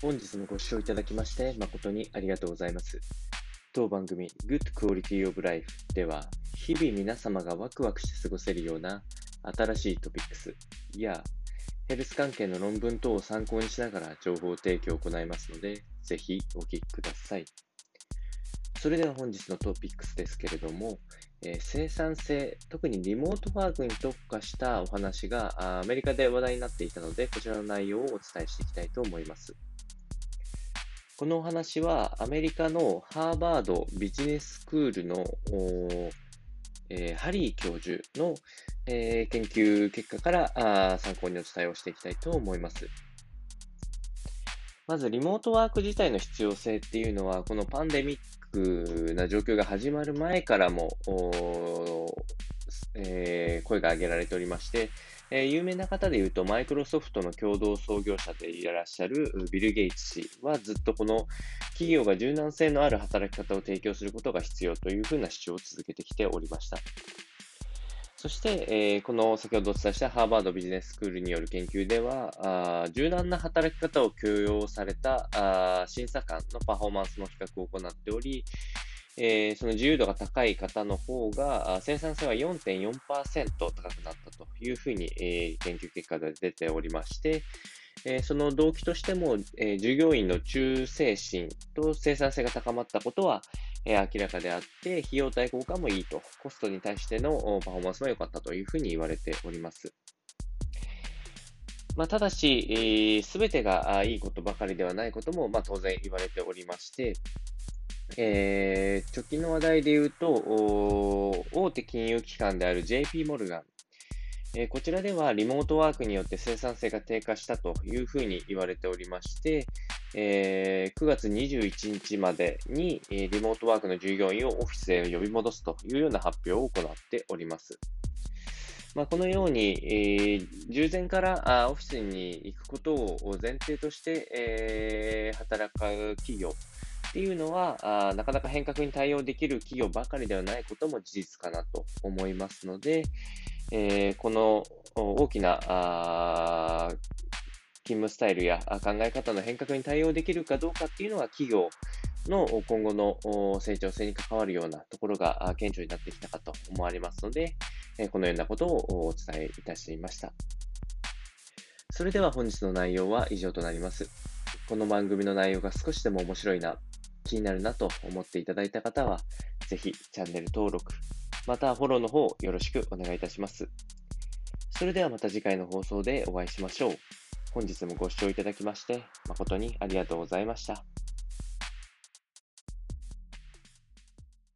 本日もご視聴いただきまして誠にありがとうございます。当番組 Good Quality of Life では日々皆様がワクワクして過ごせるような新しいトピックスやヘルス関係の論文等を参考にしながら情報提供を行いますので、ぜひお聞きください。それでは本日のトピックスですけれども、えー生産性、特にリモートワークに特化したお話がアメリカで話題になっていたので、こちらの内容をお伝えしていきたいと思います。このお話はアメリカのハーバードビジネススクールのーえーハリー教授の、えー研究結果からあ参考にお伝えをしていきたいと思います。まず、リモートワーク自体の必要性っていうのは、このパンデミックな状況が始まる前からも、おえー声が挙げられておりまして、えー有名な方で言うと、マイクロソフトの共同創業者でいらっしゃるビル・ゲイツ氏はずっとこの企業が柔軟性のある働き方を提供することが必要というふうな主張を続けてきておりました。そして、えーこの先ほどお伝えしたハーバードビジネススクールによる研究では、あ柔軟な働き方を許容されたあ審査官のパフォーマンスの比較を行っており、えーその自由度が高い方の方が、生産性は4.4%高くなったというふうに、えー研究結果で出ておりまして、えーその動機としても、え従業員の忠誠心と生産性が高まったことは、え明らかであって、費用対効果もいいと、コストに対してのパフォーマンスも良かったというふうに言われております。まあ、ただし、す、べ、てがいいことばかりではないことも、まあ、当然言われておりまして、えー直近の話題で言うと、大手金融機関である JP モルガン、えーこちらではリモートワークによって生産性が低下したというふうに言われておりまして、えー9月21日までに、えーリモートワークの従業員をオフィスへ呼び戻すというような発表を行っております。まあ、このように、えー従前からあオフィスに行くことを前提として、えー働く企業っていうのはあなかなか変革に対応できる企業ばかりではないことも事実かなと思いますので、えーこの大きなあ勤務スタイルや考え方の変革に対応できるかどうかっていうのは企業の今後の成長性に関わるようなところが顕著になってきたかと思われますので、このようなことをお伝えいたしました。それでは本日の内容は以上となります。この番組の内容が少しでも面白いな、気になるなと思っていただいた方は、ぜひチャンネル登録、またフォローの方よろしくお願いいたします。それではまた次回の放送でお会いしましょう。本日もご視聴いただきまして誠にありがとうございました。